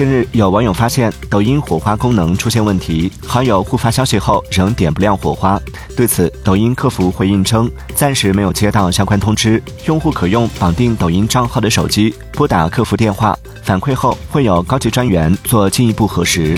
近日有网友发现抖音火花功能出现问题好友互发消息后仍点不亮火花。对此抖音客服回应称暂时没有接到相关通知。用户可用绑定抖音账号的手机拨打客服电话反馈后会有高级专员做进一步核实。